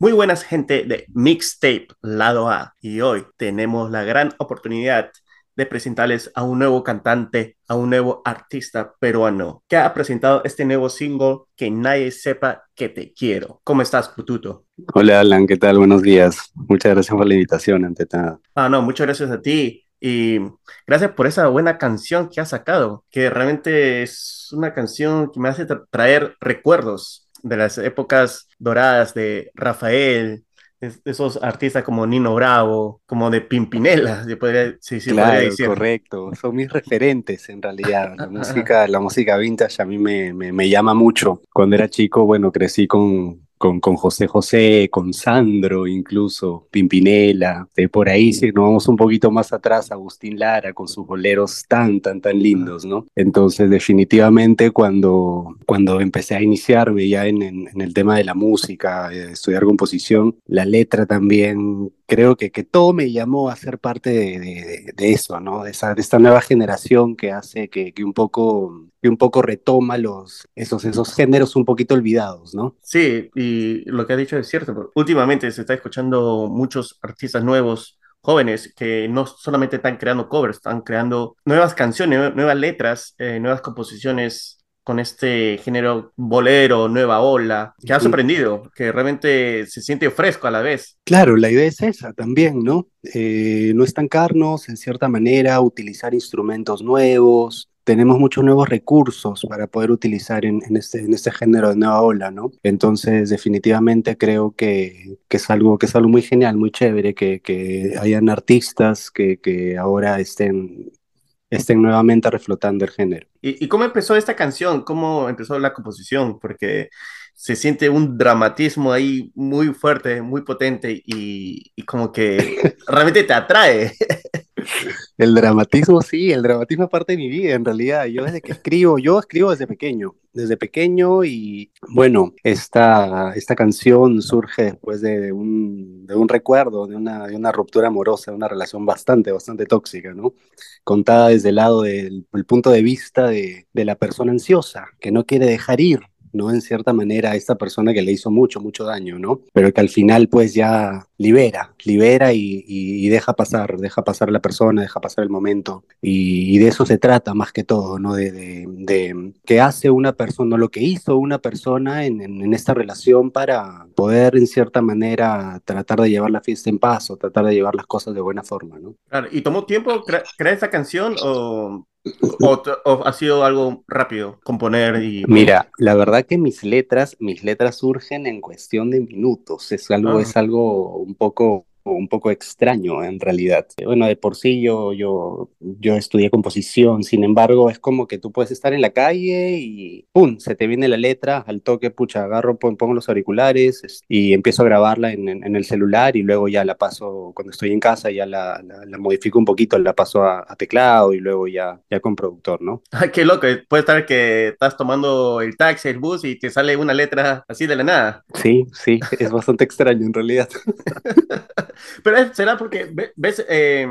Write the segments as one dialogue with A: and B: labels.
A: Muy buenas gente de Mixtape Lado A y hoy tenemos la gran oportunidad de presentarles a un nuevo cantante, a un nuevo artista peruano que ha presentado este nuevo single que nadie sepa que te quiero. ¿Cómo estás, Pututo?
B: Hola Alan, ¿qué tal? Buenos días. Muchas gracias por la invitación, ante todo.
A: Ah, no, muchas gracias a ti. Y gracias por esa buena canción que has sacado, que realmente es una canción que me hace traer recuerdos de las épocas doradas de Rafael, esos artistas como Nino Bravo, como de Pimpinela, se podría,
B: sí, claro, correcto, son mis referentes en realidad. La música, la música vintage a mí me, me, me llama mucho. Cuando era chico, bueno, crecí con, con, con, José José, con Sandro incluso, Pimpinela, de por ahí si nos vamos un poquito más atrás, Agustín Lara con sus boleros tan, tan, tan lindos, ¿no? Entonces definitivamente cuando, cuando empecé a iniciarme ya en, en, el tema de la música, de estudiar composición, la letra también creo que, que todo me llamó a ser parte de, de, eso, ¿no? De, esa, de esta nueva generación que hace que, que, un poco que un poco retoma los esos esos géneros un poquito olvidados, ¿no?
A: Sí, y lo que ha dicho es cierto. Últimamente se está escuchando muchos artistas nuevos jóvenes que no solamente están creando covers, están creando nuevas canciones, nuevas letras, eh, nuevas composiciones con este género bolero, nueva ola, que ha sorprendido, que realmente se siente fresco a la vez.
B: Claro, la idea es esa también, ¿no? Eh, no estancarnos, en cierta manera, utilizar instrumentos nuevos, tenemos muchos nuevos recursos para poder utilizar en, este, en este género de nueva ola, ¿no? Entonces, definitivamente creo que, que, es, algo, que es algo muy genial, muy chévere, que, que hayan artistas que, que ahora estén estén nuevamente reflotando el género.
A: ¿Y, cómo empezó esta canción? ¿Cómo empezó la composición? Porque se siente un dramatismo ahí muy fuerte, muy potente y, y como que realmente te atrae.
B: El dramatismo, sí, el dramatismo es parte de mi vida, en realidad. Yo desde que escribo, yo escribo desde pequeño, desde pequeño y bueno, esta, esta canción surge después de un, de un recuerdo, de una, de una ruptura amorosa, de una relación bastante, bastante tóxica, ¿no? Contada desde el lado del punto de vista de, de la persona ansiosa, que no quiere dejar ir ¿no? En cierta manera a esta persona que le hizo mucho, mucho daño, ¿no? Pero que al final pues ya libera, libera y, deja pasar, deja pasar la persona, deja pasar el momento. Y, de eso se trata más que todo, ¿no? De, de, que hace una persona, lo que hizo una persona en, en, esta relación para poder en cierta manera tratar de llevar la fiesta en paz o tratar de llevar las cosas de buena forma, ¿no?
A: Claro, ¿y tomó tiempo crear esa canción o, ha sido algo rápido componer y
B: mira la verdad que mis letras mis letras surgen en cuestión de minutos es algo ah. es algo un poco un poco extraño en realidad. Bueno, de por sí yo, yo, yo estudié composición, sin embargo, es como que tú puedes estar en la calle y ¡pum! Se te viene la letra, al toque, pucha, agarro, pongo los auriculares y empiezo a grabarla en, en, el celular y luego ya la paso, cuando estoy en casa, ya la, la, modifico un poquito, la paso a, teclado y luego ya, ya con productor, ¿no?
A: Ay, qué loco, puede estar que estás tomando el taxi, el bus y te sale una letra así de la nada.
B: Sí, sí, es bastante extraño en realidad.
A: Pero será porque ves eh,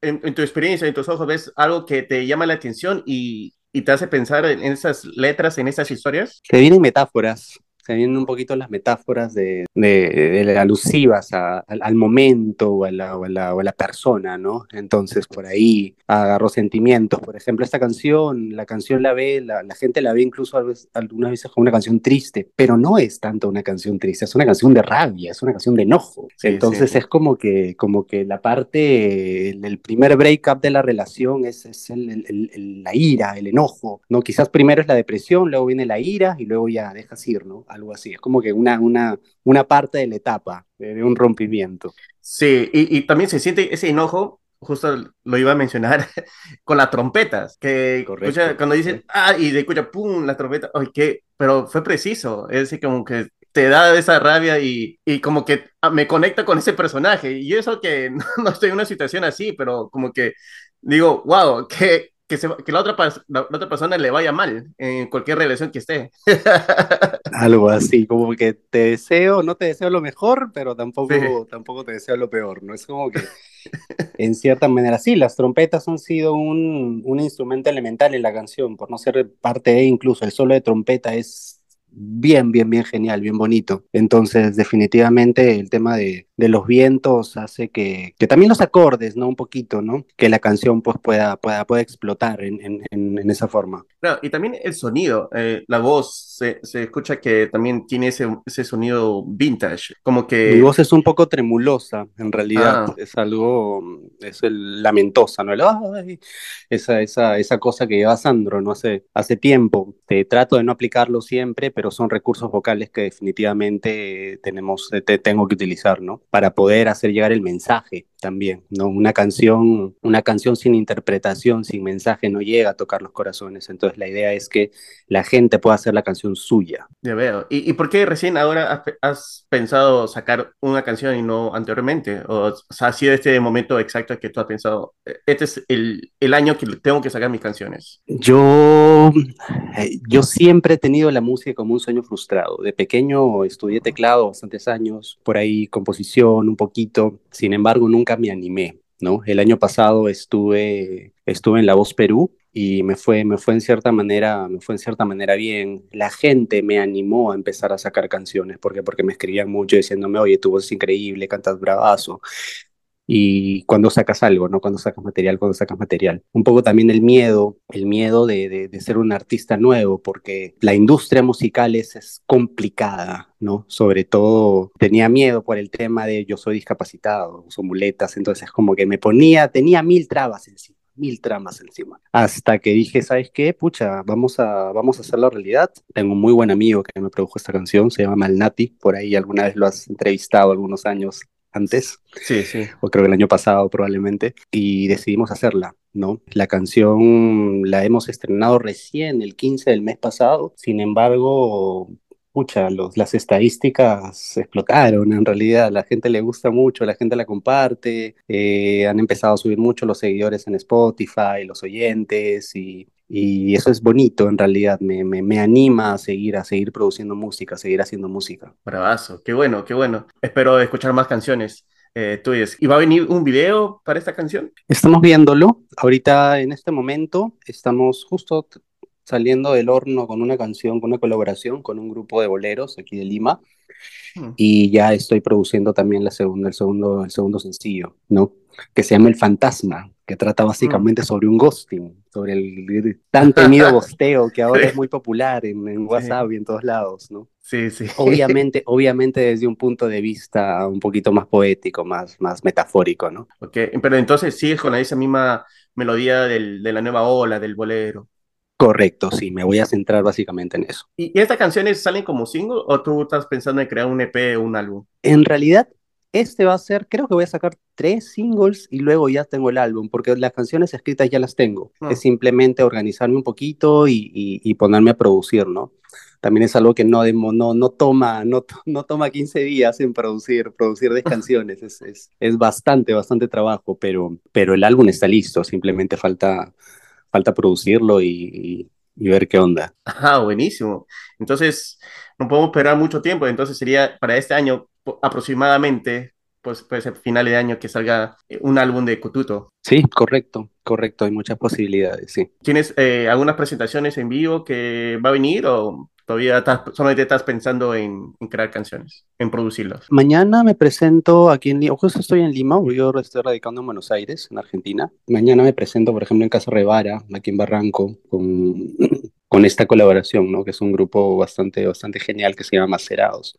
A: en, tu experiencia, en tus ojos, ves algo que te llama la atención y, te hace pensar en esas letras, en esas historias.
B: Se vienen metáforas se vienen un poquito las metáforas de, de, alusivas al momento o a, la, o, la, o la, persona, ¿no? Entonces por ahí agarró sentimientos. Por ejemplo, esta canción, la canción la ve, la, la gente la ve incluso algunas veces como una canción triste, pero no es tanto una canción triste, es una canción de rabia, es una canción de enojo. Entonces es como que, como que la parte, el, primer breakup de la relación es, es el, la ira, el enojo, ¿no? Quizás primero es la depresión, luego viene la ira y luego ya dejas ir, ¿no? Algo así. Es como que una, una, una parte de la etapa de, un rompimiento.
A: Sí, y, y, también se siente ese enojo, justo lo iba a mencionar, con las trompetas, que cuando dicen, ah, y de escucha, pum, la trompeta, ay, qué, pero fue preciso, es decir, como que te da esa rabia y, y como que ah, me conecta con ese personaje, y eso que no, no estoy en una situación así, pero como que digo, wow, qué, que, que la, otra, la, otra persona le vaya mal en cualquier relación que esté.
B: Algo así, como que te deseo, no te deseo lo mejor, pero tampoco, tampoco te deseo lo peor, ¿no? Es como que, en cierta manera, sí, las trompetas han sido un, un instrumento elemental en la canción, por no ser parte de incluso el solo de trompeta es bien, bien, bien genial, bien bonito. Entonces, definitivamente el tema de, de los vientos hace que, que, también los acordes, ¿no? Un poquito, ¿no? Que la canción pues pueda, pueda, pueda explotar en, en, en esa forma.
A: Claro, y también el sonido, eh, la voz, se, se, escucha que también tiene ese, ese, sonido vintage, como que...
B: Mi voz es un poco tremulosa, en realidad, ah. es algo, es el lamentosa, ¿no? El, ay, esa, esa, esa cosa que lleva Sandro, ¿no? Hace, hace tiempo. Te trato de no aplicarlo siempre, pero son recursos vocales que definitivamente tenemos, te, tengo que utilizar, ¿no? Para poder hacer llegar el mensaje también, ¿no? Una canción, una canción sin interpretación, sin mensaje, no llega a tocar los corazones. Entonces la idea es que la gente pueda hacer la canción suya.
A: Ya veo. ¿Y, y por qué recién ahora has, has, pensado sacar una canción y no anteriormente? O, sea, ha sido este momento exacto que tú has pensado, e, este es el, el año que tengo que sacar mis canciones.
B: Yo, eh, yo siempre he tenido la música como un sueño frustrado. De pequeño estudié teclado bastantes años, por ahí composición un poquito. Sin embargo, nunca me animé, ¿no? El año pasado estuve, estuve en La Voz Perú y me fue, me fue en cierta manera, me fue en cierta manera bien. La gente me animó a empezar a sacar canciones, porque porque me escribían mucho diciéndome, oye, tu voz es increíble, cantas bravazo y cuando sacas algo, ¿no? Cuando sacas material, cuando sacas material. Un poco también el miedo, el miedo de, de, ser un artista nuevo, porque la industria musical es, es, complicada, ¿no? Sobre todo tenía miedo por el tema de yo soy discapacitado, uso muletas, entonces como que me ponía, tenía mil trabas encima mil tramas encima. Hasta que dije, ¿sabes qué? Pucha, vamos a, vamos a hacerlo realidad. Tengo un muy buen amigo que me produjo esta canción, se llama Malnati, por ahí alguna vez lo has entrevistado algunos años antes,
A: sí, sí.
B: o creo que el año pasado probablemente, y decidimos hacerla, ¿no? La canción la hemos estrenado recién el 15 del mes pasado, sin embargo, pucha, los, las estadísticas explotaron, en realidad la gente le gusta mucho, la gente la comparte, eh, han empezado a subir mucho los seguidores en Spotify, los oyentes y y eso es bonito en realidad, me, me, me, anima a seguir, a seguir produciendo música, a seguir haciendo música.
A: Bravazo, qué bueno, qué bueno. Espero escuchar más canciones eh, tuyas. ¿Y va a venir un video para esta canción?
B: Estamos viéndolo. Ahorita en este momento estamos justo saliendo del horno con una canción, con una colaboración con un grupo de boleros aquí de Lima. Hmm. Y ya estoy produciendo también la segunda, el, segundo, el segundo sencillo, ¿no? Que se llama El Fantasma, que trata básicamente mm. sobre un ghosting, sobre el tan temido ghosteo que ahora es muy popular en, en WhatsApp sí. y en todos lados, ¿no?
A: Sí, sí.
B: Obviamente, obviamente desde un punto de vista un poquito más poético, más, más metafórico, ¿no?
A: Ok, pero entonces sigues con esa misma melodía del, de la nueva ola, del bolero.
B: Correcto, sí, me voy a centrar básicamente en eso.
A: ¿Y, ¿Y estas canciones salen como single o tú estás pensando en crear un EP o un álbum?
B: En realidad, este va a ser, creo que voy a sacar tres singles y luego ya tengo el álbum, porque las canciones escritas ya las tengo. Oh. Es simplemente organizarme un poquito y, y, y, ponerme a producir, ¿no? También es algo que no, no, no, toma, no, no toma 15 días en producir, producir 10 canciones. Es, es, es, bastante, bastante trabajo, pero, pero el álbum está listo, simplemente falta, falta producirlo y, y ver qué onda.
A: Ah, buenísimo. Entonces, no podemos esperar mucho tiempo, entonces sería para este año aproximadamente, pues puede ser final de año que salga eh, un álbum de Kututo.
B: Sí, correcto, correcto, hay muchas posibilidades, sí.
A: ¿Tienes eh, algunas presentaciones en vivo que va a venir o todavía estás, solamente estás pensando en, en, crear canciones, en producirlas?
B: Mañana me presento aquí en Lima, justo estoy en Lima, yo estoy radicando en Buenos Aires, en Argentina. Mañana me presento, por ejemplo, en Casa Revara, aquí en Barranco, con, con esta colaboración, ¿no? Que es un grupo bastante, bastante genial que se llama Macerados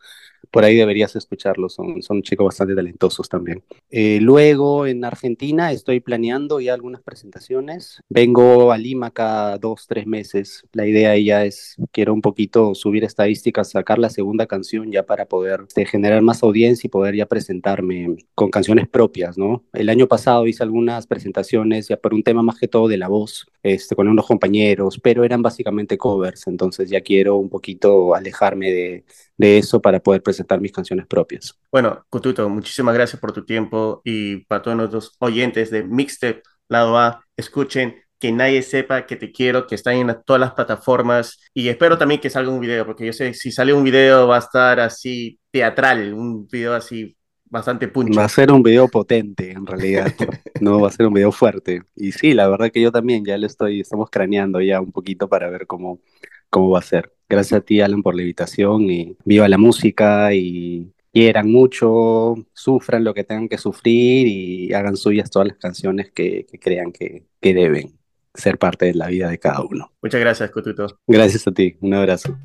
B: por ahí deberías escucharlos, son, son chicos bastante talentosos también. Eh, luego en Argentina estoy planeando ya algunas presentaciones. Vengo a Lima cada dos, tres meses. La idea ya es, quiero un poquito subir estadísticas, sacar la segunda canción ya para poder este, generar más audiencia y poder ya presentarme con canciones propias, ¿no? El año pasado hice algunas presentaciones ya por un tema más que todo de la voz, este, con unos compañeros, pero eran básicamente covers, entonces ya quiero un poquito alejarme de, de eso para poder presentar mis canciones propias.
A: Bueno, Kututo, muchísimas gracias por tu tiempo y para todos nuestros oyentes de Mixtape Lado A, escuchen que nadie sepa que te quiero, que está en todas las plataformas y espero también que salga un video, porque yo sé si sale un video va a estar así teatral, un video así bastante puncho.
B: Va a ser un video potente en realidad, no va a ser un video fuerte. Y sí, la verdad que yo también ya le estoy, estamos craneando ya un poquito para ver cómo, cómo va a ser. Gracias a ti, Alan, por la invitación y viva la música y quieran mucho, sufran lo que tengan que sufrir y hagan suyas todas las canciones que, crean que, que deben ser parte de la vida de cada uno.
A: Muchas gracias, Cotuto.
B: Gracias a ti, un abrazo.